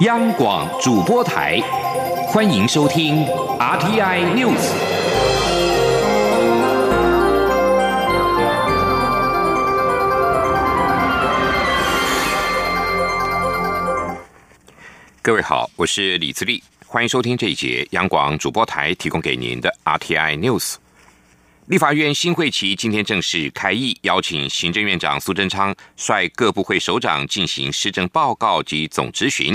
央广主播台，欢迎收听 RTI News。各位好，我是李自立，欢迎收听这一节央广主播台提供给您的 RTI News。立法院新会期今天正式开议，邀请行政院长苏贞昌率各部会首长进行施政报告及总质询。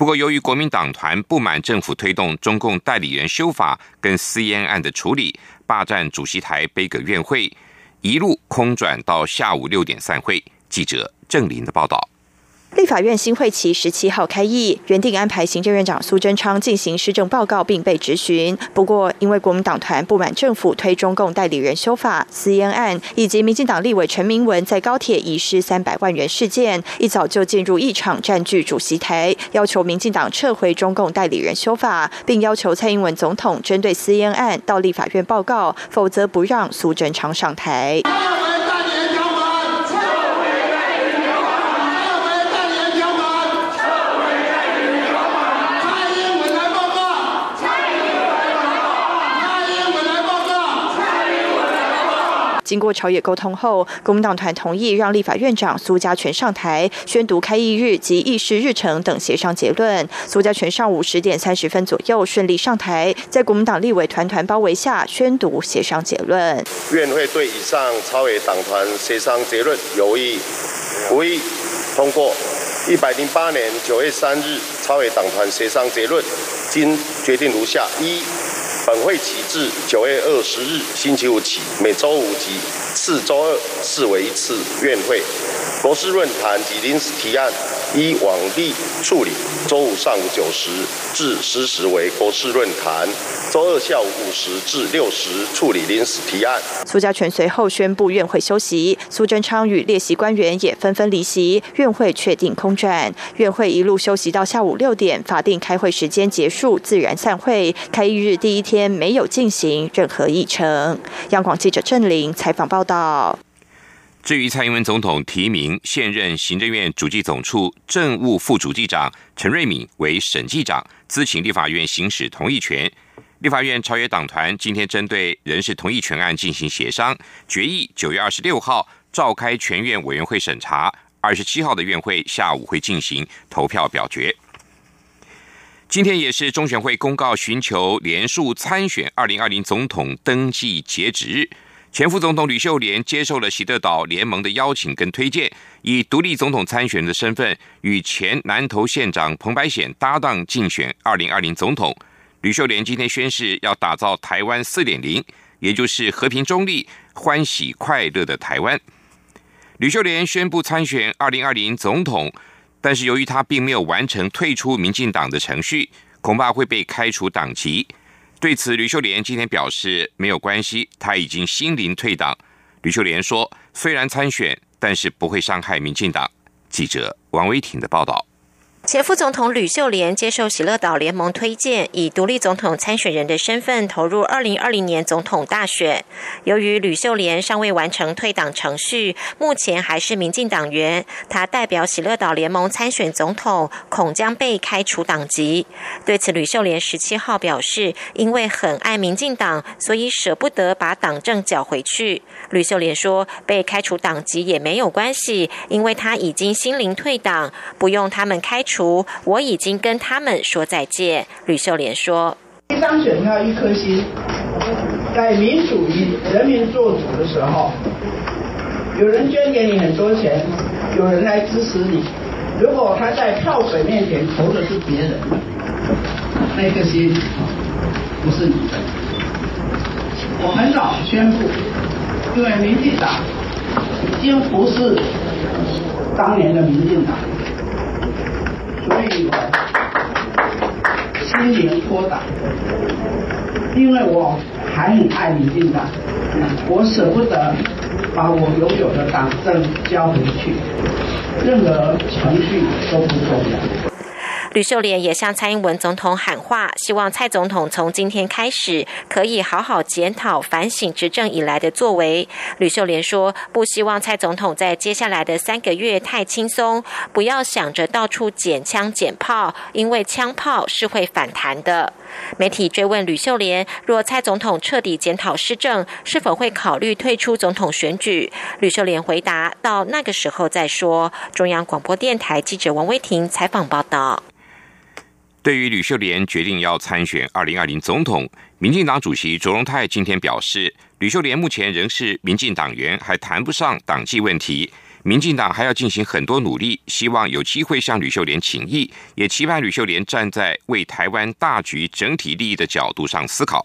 不过，由于国民党团不满政府推动中共代理人修法跟私烟案的处理，霸占主席台杯葛院会，一路空转到下午六点散会。记者郑林的报道。立法院新会期十七号开议，原定安排行政院长苏贞昌进行施政报告并被质询。不过，因为国民党团不满政府推中共代理人修法、私烟案，以及民进党立委陈明文在高铁遗失三百万元事件，一早就进入议场占据主席台，要求民进党撤回中共代理人修法，并要求蔡英文总统针对私烟案到立法院报告，否则不让苏贞昌上台。经过朝野沟通后，国民党团同意让立法院长苏家全上台宣读开议日及议事日程等协商结论。苏家全上午十点三十分左右顺利上台，在国民党立委团团包围下宣读协商结论。院会对以上朝野党团协商结论有异，无异通过。一百零八年九月三日朝野党团协商结论，经决定如下：一。本会起至九月二十日星期五起，每周五及次周二视为一次院会。国事论坛及临时提案依往例处理。周五上午九时至十时为国事论坛，周二下午五时至六时处理临时提案。苏家全随后宣布院会休息，苏贞昌与列席官员也纷纷离席，院会确定空转。院会一路休息到下午六点，法定开会时间结束，自然散会。开议日第一天没有进行任何议程。央广记者郑玲采访报道。至于蔡英文总统提名现任行政院主计总处政务副主计长陈瑞敏为审计长，咨请立法院行使同意权。立法院朝野党团今天针对人事同意权案进行协商，决议九月二十六号召开全院委员会审查，二十七号的院会下午会进行投票表决。今天也是中选会公告寻求连署参选二零二零总统登记截止日。前副总统吕秀莲接受了喜德岛联盟的邀请跟推荐，以独立总统参选的身份，与前南投县长彭百显搭档竞选二零二零总统。吕秀莲今天宣誓要打造台湾四点零，也就是和平中立、欢喜快乐的台湾。吕秀莲宣布参选二零二零总统，但是由于他并没有完成退出民进党的程序，恐怕会被开除党籍。对此，吕秀莲今天表示没有关系，他已经心灵退党。吕秀莲说：“虽然参选，但是不会伤害民进党。”记者王威婷的报道。前副总统吕秀莲接受喜乐岛联盟推荐，以独立总统参选人的身份投入二零二零年总统大选。由于吕秀莲尚未完成退党程序，目前还是民进党员，他代表喜乐岛联盟参选总统，恐将被开除党籍。对此，吕秀莲十七号表示，因为很爱民进党，所以舍不得把党政缴回去。吕秀莲说，被开除党籍也没有关系，因为他已经心灵退党，不用他们开除。我已经跟他们说再见。吕秀莲说：“一张选票一颗心，在民主与人民做主的时候，有人捐给你很多钱，有人来支持你。如果他在票水面前投的是别人，那颗心不是你的。我很早宣布，因为民进党已经不是当年的民进党。”所以我心灵脱党，因为我还很爱民进党，我舍不得把我拥有的党证交回去，任何程序都不重要。吕秀莲也向蔡英文总统喊话，希望蔡总统从今天开始可以好好检讨反省执政以来的作为。吕秀莲说，不希望蔡总统在接下来的三个月太轻松，不要想着到处捡枪捡炮，因为枪炮是会反弹的。媒体追问吕秀莲，若蔡总统彻底检讨施政，是否会考虑退出总统选举？吕秀莲回答：“到那个时候再说。”中央广播电台记者王威婷采访报道。对于吕秀莲决定要参选二零二零总统，民进党主席卓荣泰今天表示，吕秀莲目前仍是民进党员，还谈不上党纪问题。民进党还要进行很多努力，希望有机会向吕秀莲请益，也期盼吕秀莲站在为台湾大局整体利益的角度上思考。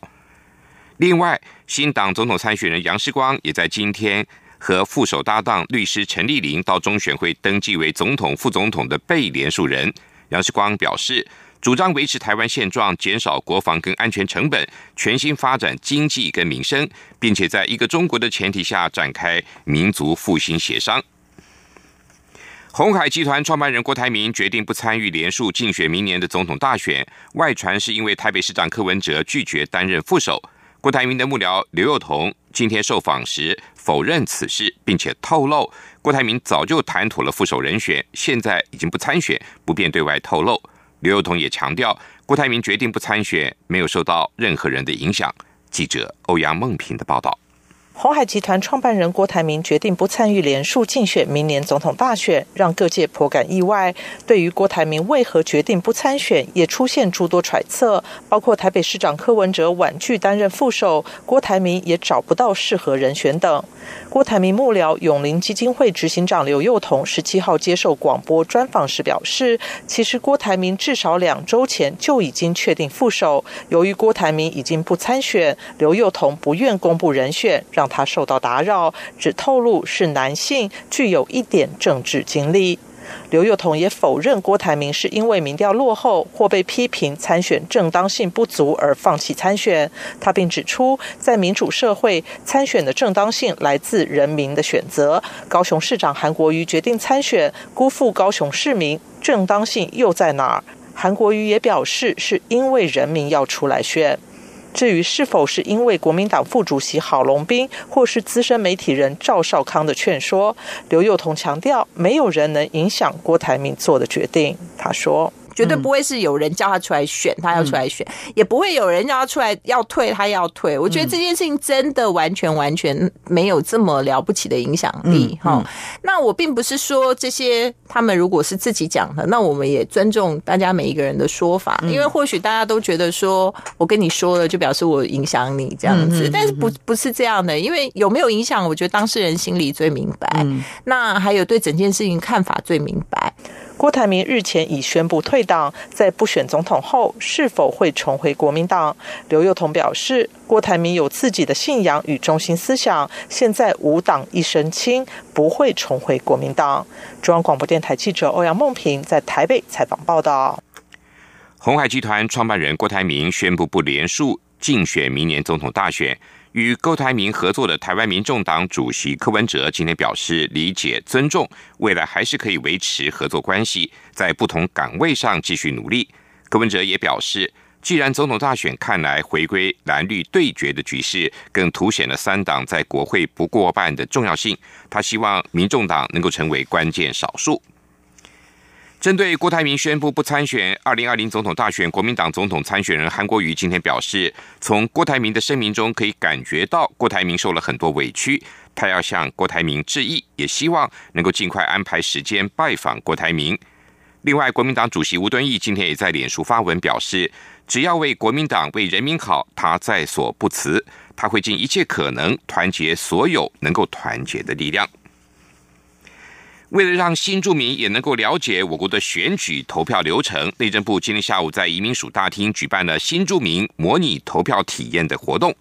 另外，新党总统参选人杨世光也在今天和副手搭档律师陈丽玲到中选会登记为总统、副总统的被联署人。杨世光表示，主张维持台湾现状，减少国防跟安全成本，全心发展经济跟民生，并且在一个中国的前提下展开民族复兴协商。红海集团创办人郭台铭决定不参与连署竞选明年的总统大选，外传是因为台北市长柯文哲拒绝担任副手。郭台铭的幕僚刘幼彤今天受访时否认此事，并且透露郭台铭早就谈妥了副手人选，现在已经不参选，不便对外透露。刘幼彤也强调，郭台铭决定不参选，没有受到任何人的影响。记者欧阳梦平的报道。鸿海集团创办人郭台铭决定不参与连署竞选明年总统大选，让各界颇感意外。对于郭台铭为何决定不参选，也出现诸多揣测，包括台北市长柯文哲婉拒担任副手，郭台铭也找不到适合人选等。郭台铭幕僚永林基金会执行长刘幼彤十七号接受广播专访时表示，其实郭台铭至少两周前就已经确定副手，由于郭台铭已经不参选，刘幼彤不愿公布人选，让。他受到打扰，只透露是男性，具有一点政治经历。刘幼彤也否认郭台铭是因为民调落后或被批评参选正当性不足而放弃参选。他并指出，在民主社会，参选的正当性来自人民的选择。高雄市长韩国瑜决定参选，辜负高雄市民，正当性又在哪儿？韩国瑜也表示，是因为人民要出来选。至于是否是因为国民党副主席郝龙斌或是资深媒体人赵少康的劝说，刘幼彤强调，没有人能影响郭台铭做的决定。他说。绝对不会是有人叫他出来选，他要出来选，也不会有人叫他出来要退，他要退。我觉得这件事情真的完全完全没有这么了不起的影响力哈。那我并不是说这些他们如果是自己讲的，那我们也尊重大家每一个人的说法，因为或许大家都觉得说我跟你说了就表示我影响你这样子，但是不不是这样的，因为有没有影响，我觉得当事人心里最明白，那还有对整件事情看法最明白。郭台铭日前已宣布退党，在不选总统后，是否会重回国民党？刘幼彤表示，郭台铭有自己的信仰与中心思想，现在无党一身轻，不会重回国民党。中央广播电台记者欧阳梦平在台北采访报道。红海集团创办人郭台铭宣布不连署竞选明年总统大选。与郭台铭合作的台湾民众党主席柯文哲今天表示理解、尊重，未来还是可以维持合作关系，在不同岗位上继续努力。柯文哲也表示，既然总统大选看来回归蓝绿对决的局势，更凸显了三党在国会不过半的重要性。他希望民众党能够成为关键少数。针对郭台铭宣布不参选二零二零总统大选，国民党总统参选人韩国瑜今天表示，从郭台铭的声明中可以感觉到郭台铭受了很多委屈，他要向郭台铭致意，也希望能够尽快安排时间拜访郭台铭。另外，国民党主席吴敦义今天也在脸书发文表示，只要为国民党、为人民好，他在所不辞，他会尽一切可能团结所有能够团结的力量。为了让新住民也能够了解我国的选举投票流程，内政部今天下午在移民署大厅举办了新住民模拟投票体验的活动。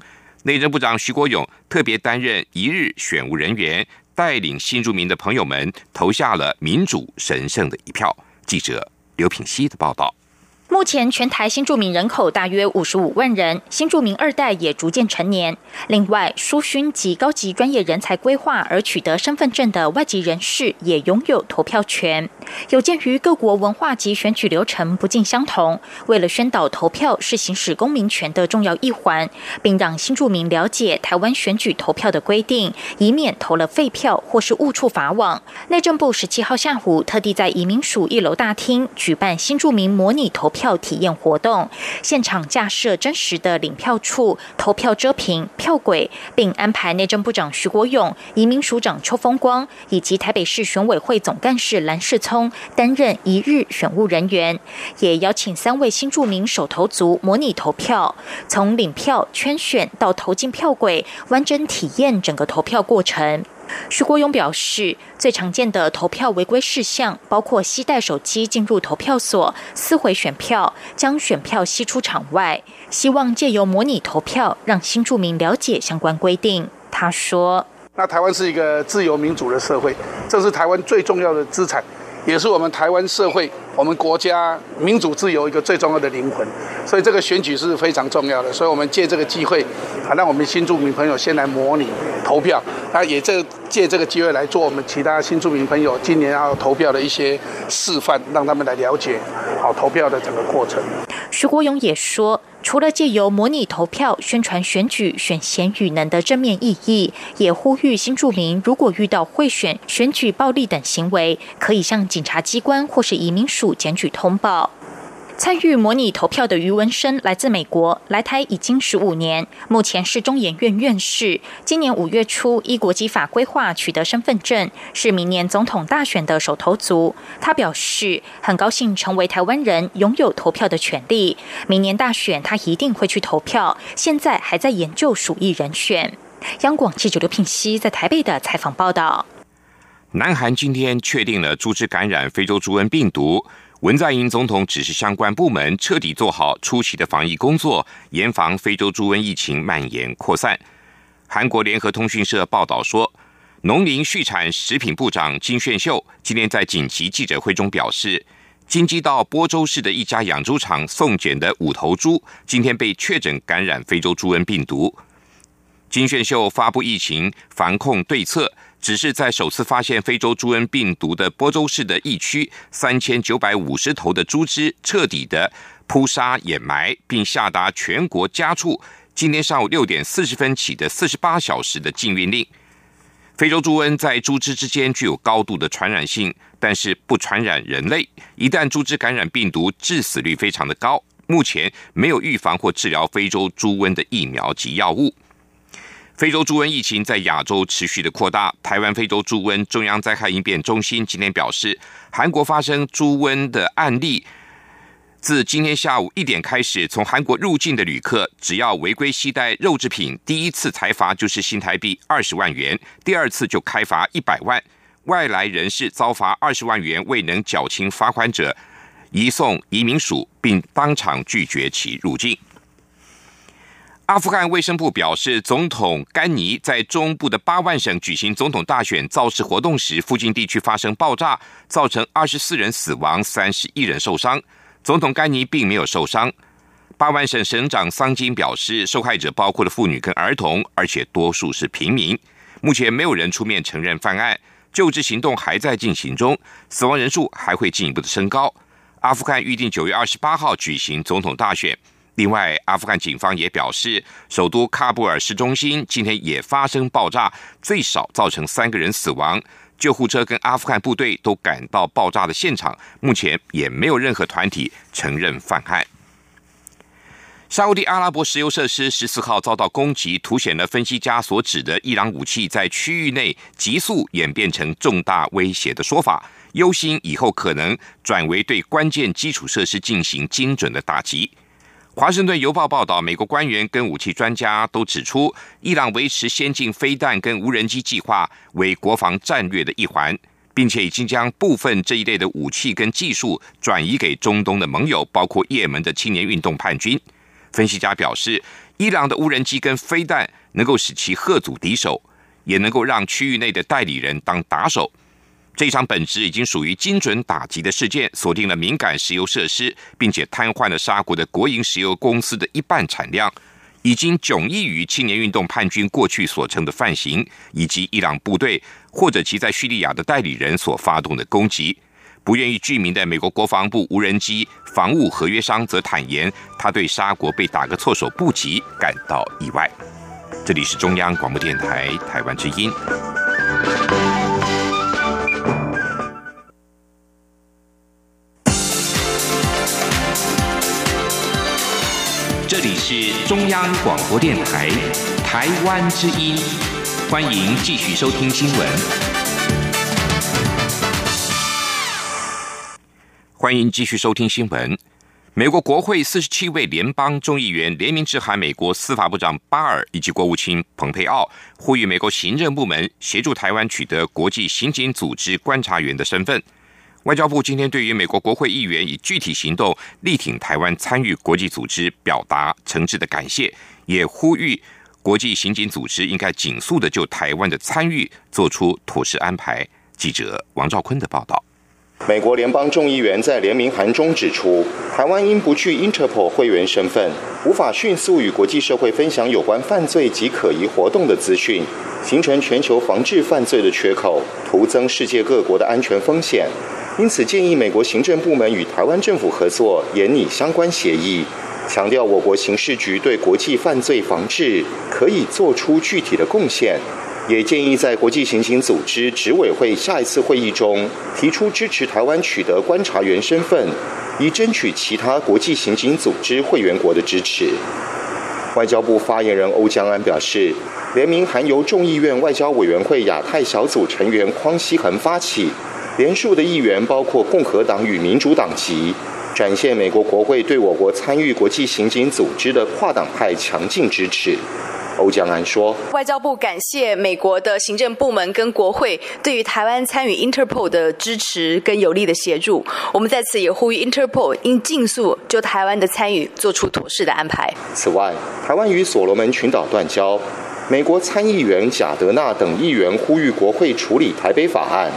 内政部长徐国勇特别担任一日选务人员，带领新住民的朋友们投下了民主神圣的一票。记者刘品希的报道。目前全台新住民人口大约五十五万人，新住民二代也逐渐成年。另外，书勋及高级专业人才规划而取得身份证的外籍人士也拥有投票权。有鉴于各国文化及选举流程不尽相同，为了宣导投票是行使公民权的重要一环，并让新住民了解台湾选举投票的规定，以免投了废票或是误触法网，内政部十七号下午特地在移民署一楼大厅举办新住民模拟投。票票体验活动，现场架设真实的领票处、投票遮屏、票轨，并安排内政部长徐国勇、移民署长邱风光以及台北市选委会总干事蓝世聪担任一日选务人员，也邀请三位新著名手投族模拟投票，从领票、圈选到投进票轨，完整体验整个投票过程。徐国勇表示，最常见的投票违规事项包括携带手机进入投票所、撕毁选票、将选票吸出场外。希望借由模拟投票，让新住民了解相关规定。他说：“那台湾是一个自由民主的社会，这是台湾最重要的资产，也是我们台湾社会、我们国家民主自由一个最重要的灵魂。所以这个选举是非常重要的。所以我们借这个机会，啊，让我们新住民朋友先来模拟投票。”那也这借这个机会来做我们其他新住民朋友今年要投票的一些示范，让他们来了解好投票的整个过程。徐国勇也说，除了借由模拟投票宣传选举选贤与能的正面意义，也呼吁新住民如果遇到贿选、选举暴力等行为，可以向警察机关或是移民署检举通报。参与模拟投票的余文生来自美国，来台已经十五年，目前是中研院院士。今年五月初依国籍法规划取得身份证，是明年总统大选的首投族。他表示很高兴成为台湾人，拥有投票的权利。明年大选他一定会去投票，现在还在研究属意人选。央广记者刘聘熙在台北的采访报道。南韩今天确定了猪只感染非洲猪瘟病毒。文在寅总统指示相关部门彻底做好初期的防疫工作，严防非洲猪瘟疫情蔓延扩散。韩国联合通讯社报道说，农林畜产食品部长金炫秀今天在紧急记者会中表示，京畿道波州市的一家养猪场送检的五头猪今天被确诊感染非洲猪瘟病毒。金炫秀发布疫情防控对策。只是在首次发现非洲猪瘟病毒的波州市的疫区，三千九百五十头的猪只彻底的扑杀掩埋，并下达全国家畜今天上午六点四十分起的四十八小时的禁运令。非洲猪瘟在猪只之间具有高度的传染性，但是不传染人类。一旦猪只感染病毒，致死率非常的高。目前没有预防或治疗非洲猪瘟的疫苗及药物。非洲猪瘟疫情在亚洲持续的扩大。台湾非洲猪瘟中央灾害应变中心今天表示，韩国发生猪瘟的案例，自今天下午一点开始，从韩国入境的旅客，只要违规携带肉制品，第一次裁罚就是新台币二十万元，第二次就开罚一百万。外来人士遭罚二十万元未能缴清罚款者，移送移民署，并当场拒绝其入境。阿富汗卫生部表示，总统甘尼在中部的八万省举行总统大选造势活动时，附近地区发生爆炸，造成二十四人死亡，三十一人受伤。总统甘尼并没有受伤。八万省省长桑金表示，受害者包括了妇女跟儿童，而且多数是平民。目前没有人出面承认犯案，救治行动还在进行中，死亡人数还会进一步的升高。阿富汗预定九月二十八号举行总统大选。另外，阿富汗警方也表示，首都喀布尔市中心今天也发生爆炸，最少造成三个人死亡。救护车跟阿富汗部队都赶到爆炸的现场，目前也没有任何团体承认犯案。沙地阿拉伯石油设施十四号遭到攻击，凸显了分析家所指的伊朗武器在区域内急速演变成重大威胁的说法，忧心以后可能转为对关键基础设施进行精准的打击。华盛顿邮报报道，美国官员跟武器专家都指出，伊朗维持先进飞弹跟无人机计划为国防战略的一环，并且已经将部分这一类的武器跟技术转移给中东的盟友，包括也门的青年运动叛军。分析家表示，伊朗的无人机跟飞弹能够使其吓阻敌手，也能够让区域内的代理人当打手。这场本质已经属于精准打击的事件，锁定了敏感石油设施，并且瘫痪了沙国的国营石油公司的一半产量，已经迥异于青年运动叛军过去所称的犯行，以及伊朗部队或者其在叙利亚的代理人所发动的攻击。不愿意具名的美国国防部无人机防务合约商则坦言，他对沙国被打个措手不及感到意外。这里是中央广播电台台湾之音。是中央广播电台台湾之音，欢迎继续收听新闻。欢迎继续收听新闻。美国国会四十七位联邦众议员联名致函美国司法部长巴尔以及国务卿蓬佩奥，呼吁美国行政部门协助台湾取得国际刑警组织观察员的身份。外交部今天对于美国国会议员以具体行动力挺台湾参与国际组织，表达诚挚的感谢，也呼吁国际刑警组织应该紧速的就台湾的参与做出妥适安排。记者王兆坤的报道。美国联邦众议员在联名函中指出，台湾因不具 Interpol 会员身份，无法迅速与国际社会分享有关犯罪及可疑活动的资讯，形成全球防治犯罪的缺口，徒增世界各国的安全风险。因此，建议美国行政部门与台湾政府合作，研拟相关协议，强调我国刑事局对国际犯罪防治可以做出具体的贡献。也建议在国际刑警组织执委会下一次会议中提出支持台湾取得观察员身份，以争取其他国际刑警组织会员国的支持。外交部发言人欧江安表示，联名函由众议院外交委员会亚太小组成员匡希恒发起，连署的议员包括共和党与民主党籍，展现美国国会对我国参与国际刑警组织的跨党派强劲支持。欧江安说：“外交部感谢美国的行政部门跟国会对于台湾参与 Interpol 的支持跟有力的协助。我们在此也呼吁 Interpol 应尽速就台湾的参与做出妥适的安排。此外，台湾与所罗门群岛断交，美国参议员贾德纳等议员呼吁国会处理台北法案。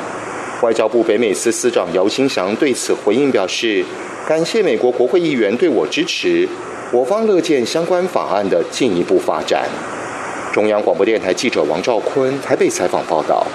外交部北美司司长姚新祥对此回应表示，感谢美国国会议员对我支持。”我方乐见相关法案的进一步发展。中央广播电台记者王兆坤台北采访报道。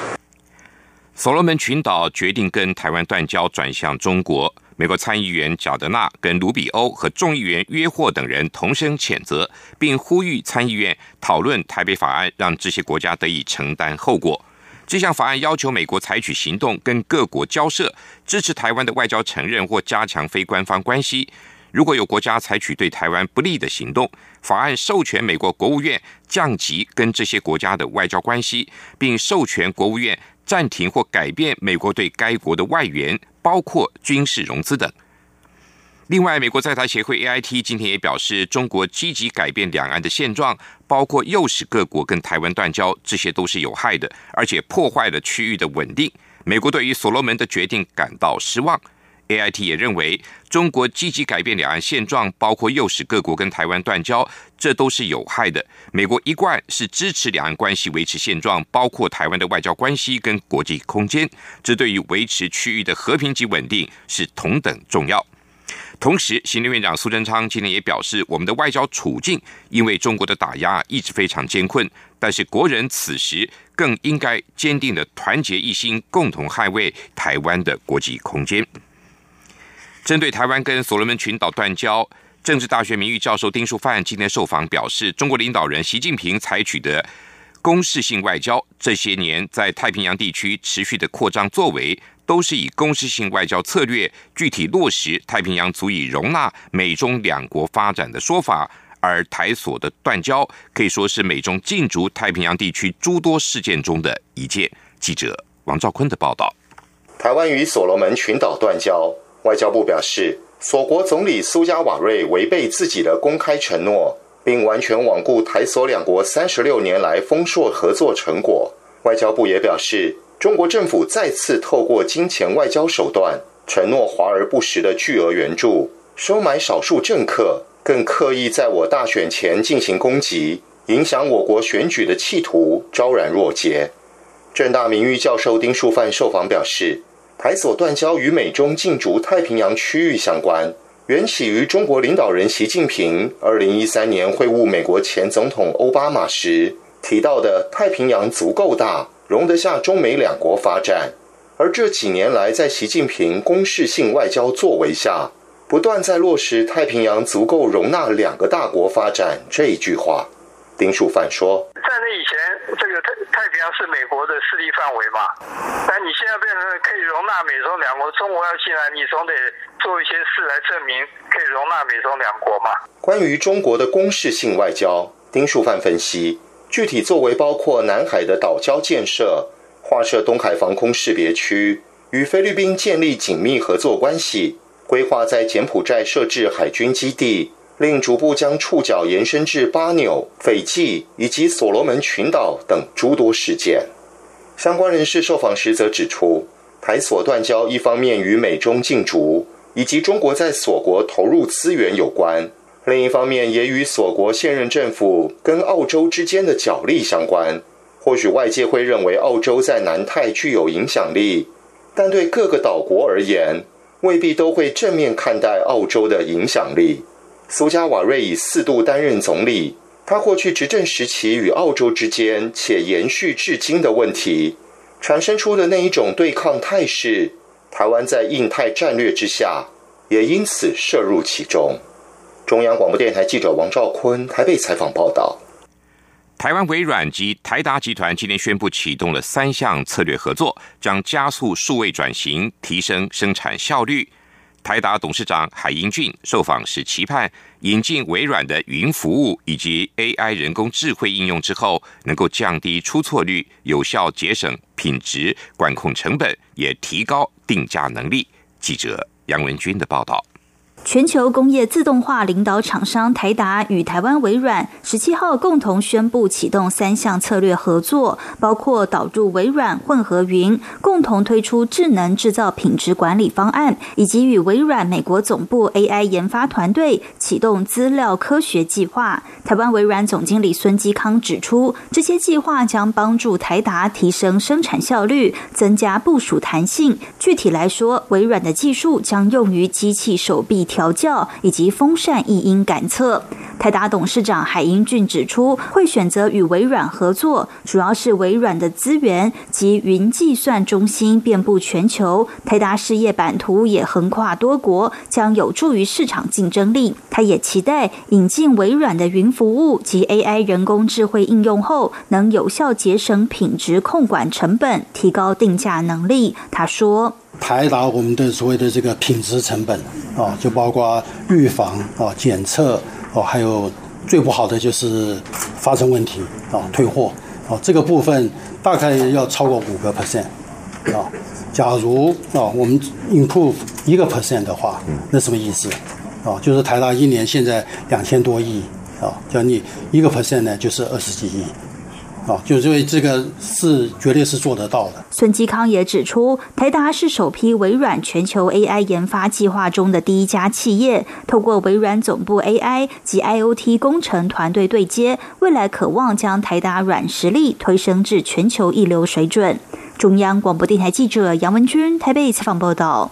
所罗门群岛决定跟台湾断交，转向中国。美国参议员贾德纳跟卢比欧和众议员约霍等人同声谴责，并呼吁参议院讨论台北法案，让这些国家得以承担后果。这项法案要求美国采取行动，跟各国交涉，支持台湾的外交承认或加强非官方关系。如果有国家采取对台湾不利的行动，法案授权美国国务院降级跟这些国家的外交关系，并授权国务院暂停或改变美国对该国的外援，包括军事融资等。另外，美国在台协会 AIT 今天也表示，中国积极改变两岸的现状，包括诱使各国跟台湾断交，这些都是有害的，而且破坏了区域的稳定。美国对于所罗门的决定感到失望。A I T 也认为，中国积极改变两岸现状，包括诱使各国跟台湾断交，这都是有害的。美国一贯是支持两岸关系维持现状，包括台湾的外交关系跟国际空间，这对于维持区域的和平及稳定是同等重要。同时，行政院长苏贞昌今天也表示，我们的外交处境因为中国的打压一直非常艰困，但是国人此时更应该坚定的团结一心，共同捍卫台湾的国际空间。针对台湾跟所罗门群岛断交，政治大学名誉教授丁树范今天受访表示，中国领导人习近平采取的攻势性外交，这些年在太平洋地区持续的扩张作为，都是以攻势性外交策略具体落实太平洋足以容纳美中两国发展的说法，而台所的断交可以说是美中进驻太平洋地区诸多事件中的一件。记者王兆坤的报道：台湾与所罗门群岛断交。外交部表示，所国总理苏加瓦瑞违背自己的公开承诺，并完全罔顾台所两国三十六年来丰硕合作成果。外交部也表示，中国政府再次透过金钱外交手段，承诺华而不实的巨额援助，收买少数政客，更刻意在我大选前进行攻击，影响我国选举的企图昭然若揭。正大名誉教授丁树范受访表示，台所断交与美中竞逐太平洋区域相关，缘起于中国领导人习近平二零一三年会晤美国前总统奥巴马时提到的“太平洋足够大，容得下中美两国发展”。而这几年来，在习近平攻势性外交作为下，不断在落实“太平洋足够容纳两个大国发展”这一句话。丁树范说：“在那以前，这个太洋是美国的势力范围嘛？但你现在变成可以容纳美中两国，中国要进来，你总得做一些事来证明可以容纳美中两国嘛？”关于中国的攻势性外交，丁树范分析，具体作为包括南海的岛礁建设、划设东海防空识别区、与菲律宾建立紧密合作关系、规划在柬埔寨设置海军基地。另逐步将触角延伸至巴纽、斐济以及所罗门群岛等诸多事件。相关人士受访时则指出，台所断交一方面与美中竞逐以及中国在所国投入资源有关，另一方面也与所国现任政府跟澳洲之间的角力相关。或许外界会认为澳洲在南太具有影响力，但对各个岛国而言，未必都会正面看待澳洲的影响力。苏加瓦瑞以四度担任总理，他过去执政时期与澳洲之间且延续至今的问题，产生出的那一种对抗态势，台湾在印太战略之下，也因此涉入其中。中央广播电台记者王兆坤台北采访报道。台湾微软及台达集团今天宣布启动了三项策略合作，将加速数位转型，提升生产效率。台达董事长海英俊受访时期盼引进微软的云服务以及 AI 人工智慧应用之后，能够降低出错率，有效节省品质，管控成本，也提高定价能力。记者杨文军的报道。全球工业自动化领导厂商台达与台湾微软十七号共同宣布启动三项策略合作，包括导入微软混合云，共同推出智能制造品质管理方案，以及与微软美国总部 AI 研发团队启动资料科学计划。台湾微软总经理孙基康指出，这些计划将帮助台达提升生产效率，增加部署弹性。具体来说，微软的技术将用于机器手臂。调教以及风扇异音感测。台达董事长海英俊指出，会选择与微软合作，主要是微软的资源及云计算中心遍布全球，台达事业版图也横跨多国，将有助于市场竞争力。他也期待引进微软的云服务及 AI 人工智慧应用后，能有效节省品质控管成本，提高定价能力。他说。台达我们的所谓的这个品质成本啊，就包括预防啊、检测哦，还有最不好的就是发生问题啊、退货啊，这个部分大概要超过五个 percent 啊。假如啊我们 improve 一个 percent 的话，那什么意思啊？就是台达一年现在两千多亿啊，叫你一个 percent 呢，就是二十几亿。啊，就因为这个是绝对是做得到的。孙基康也指出，台达是首批微软全球 AI 研发计划中的第一家企业，透过微软总部 AI 及 IOT 工程团队对接，未来渴望将台达软实力推升至全球一流水准。中央广播电台记者杨文君台北采访报道。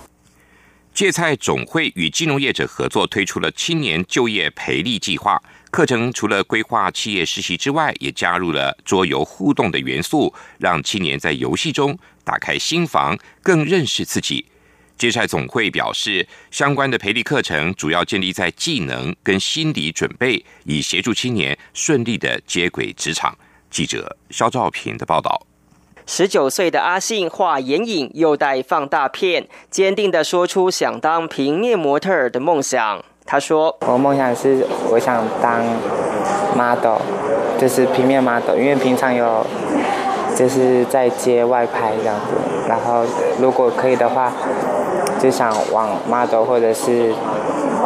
芥菜总会与金融业者合作推出了青年就业培力计划。课程除了规划企业实习之外，也加入了桌游互动的元素，让青年在游戏中打开心房，更认识自己。芥菜总会表示，相关的培力课程主要建立在技能跟心理准备，以协助青年顺利的接轨职场。记者肖兆平的报道。十九岁的阿信画眼影，又带放大片，坚定的说出想当平面模特儿的梦想。他说：“我梦想是我想当 model，就是平面 model，因为平常有就是在街外拍这样子。然后如果可以的话，就想往 model 或者是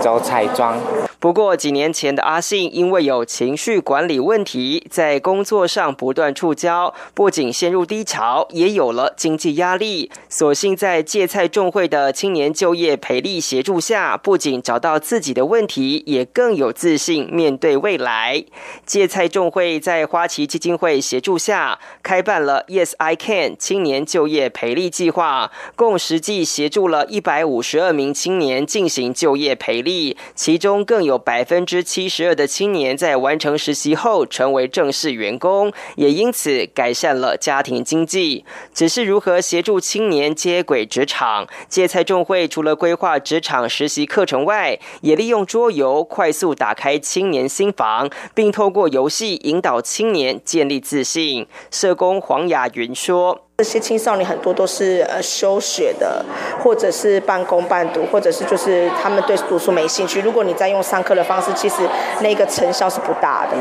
走彩妆。”不过几年前的阿信因为有情绪管理问题，在工作上不断触礁，不仅陷入低潮，也有了经济压力。所幸在芥菜种会的青年就业培力协助下，不仅找到自己的问题，也更有自信面对未来。芥菜种会在花旗基金会协助下，开办了 Yes I Can 青年就业培力计划，共实际协助了一百五十二名青年进行就业培力，其中更有。百分之七十二的青年在完成实习后成为正式员工，也因此改善了家庭经济。只是如何协助青年接轨职场？芥菜众会除了规划职场实习课程外，也利用桌游快速打开青年心房，并透过游戏引导青年建立自信。社工黄雅云说。这些青少年很多都是呃休学的，或者是半工半读，或者是就是他们对读书没兴趣。如果你再用上课的方式，其实那个成效是不大的。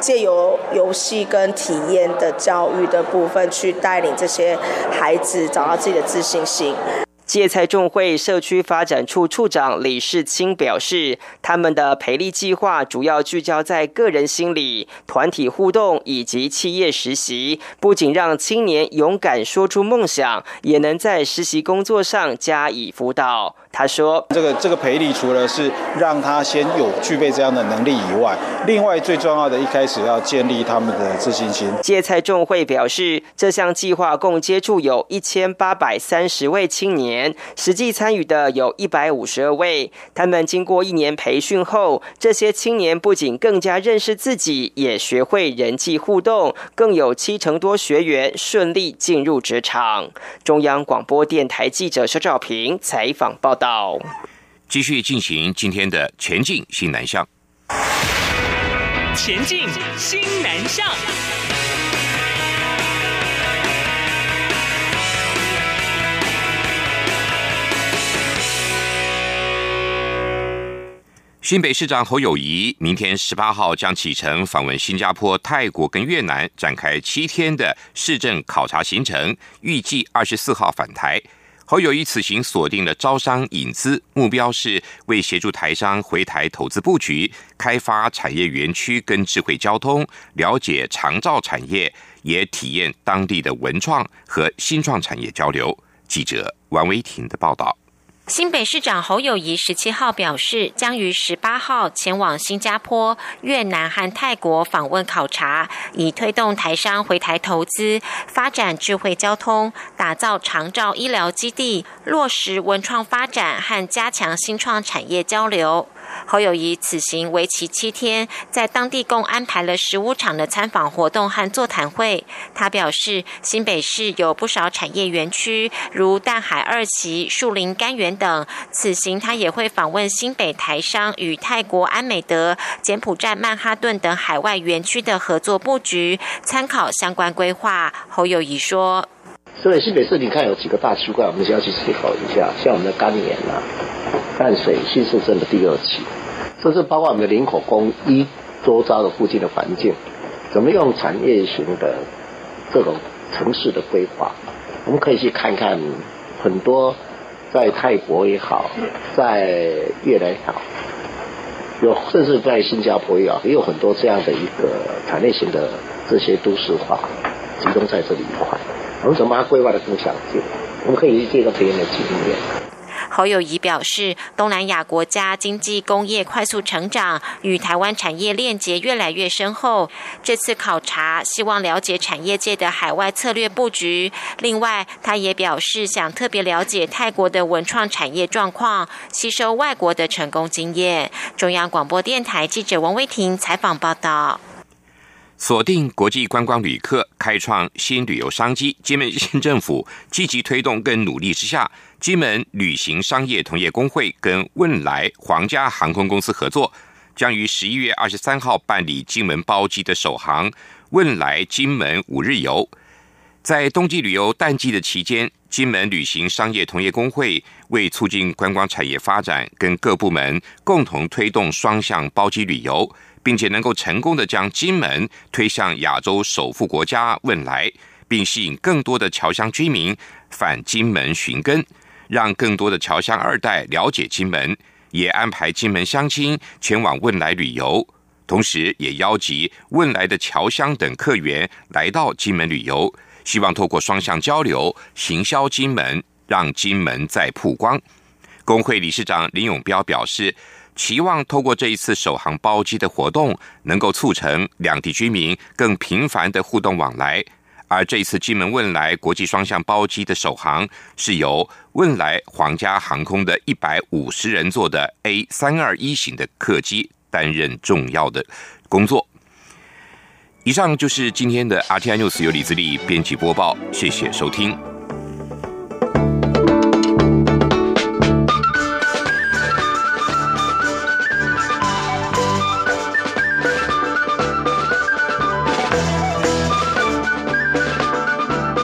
借由游戏跟体验的教育的部分，去带领这些孩子找到自己的自信心。芥菜众会社区发展处处长李世清表示，他们的培力计划主要聚焦在个人心理、团体互动以及企业实习，不仅让青年勇敢说出梦想，也能在实习工作上加以辅导。他说：“这个这个培力除了是让他先有具备这样的能力以外，另外最重要的一开始要建立他们的自信心。”芥菜众会表示，这项计划共接触有一千八百三十位青年，实际参与的有一百五十二位。他们经过一年培训后，这些青年不仅更加认识自己，也学会人际互动，更有七成多学员顺利进入职场。中央广播电台记者肖兆平采访报。到继续进行今天的前进新南向。前进新南向。新北市长侯友谊明天十八号将启程访问新加坡、泰国跟越南，展开七天的市政考察行程，预计二十四号返台。侯友谊此行锁定了招商引资，目标是为协助台商回台投资布局、开发产业园区跟智慧交通，了解长照产业，也体验当地的文创和新创产业交流。记者王维婷的报道。新北市长侯友谊十七号表示，将于十八号前往新加坡、越南和泰国访问考察，以推动台商回台投资、发展智慧交通、打造长照医疗基地、落实文创发展和加强新创产业交流。侯友谊此行为期七天，在当地共安排了十五场的参访活动和座谈会。他表示，新北市有不少产业园区，如淡海二期、树林甘源等。此行他也会访问新北台商与泰国安美德、柬埔寨曼哈顿等海外园区的合作布局，参考相关规划。侯友谊说：“所以新北市你看有几个大区块，我们需要去思考一下，像我们的甘源啊。”淡水新市镇的第二期，甚至包括我们的林口公一周遭的附近的环境，怎么用产业型的这种城市的规划，我们可以去看看很多在泰国也好，在越南也好，有甚至在新加坡也好，也有很多这样的一个产业型的这些都市化集中在这里一块，我们怎么把它规划的更详尽？我们可以去借助别人的经验。侯友谊表示，东南亚国家经济工业快速成长，与台湾产业链接越来越深厚。这次考察希望了解产业界的海外策略布局。另外，他也表示想特别了解泰国的文创产业状况，吸收外国的成功经验。中央广播电台记者王威婷采访报道。锁定国际观光旅客，开创新旅游商机。金门县政府积极推动跟努力之下，金门旅行商业同业工会跟汶莱皇家航空公司合作，将于十一月二十三号办理金门包机的首航汶莱金门五日游。在冬季旅游淡季的期间，金门旅行商业同业工会为促进观光产业发展，跟各部门共同推动双向包机旅游。并且能够成功的将金门推向亚洲首富国家汶莱，并吸引更多的侨乡居民返金门寻根，让更多的侨乡二代了解金门，也安排金门乡亲前往汶莱旅游，同时也邀集汶莱的侨乡等客源来到金门旅游，希望透过双向交流，行销金门，让金门再曝光。工会理事长林永标表示，期望透过这一次首航包机的活动，能够促成两地居民更频繁的互动往来。而这一次金门汶来国际双向包机的首航，是由汶来皇家航空的一百五十人座的 A 三二一型的客机担任重要的工作。以上就是今天的 RTI News，由李自力编辑播报，谢谢收听。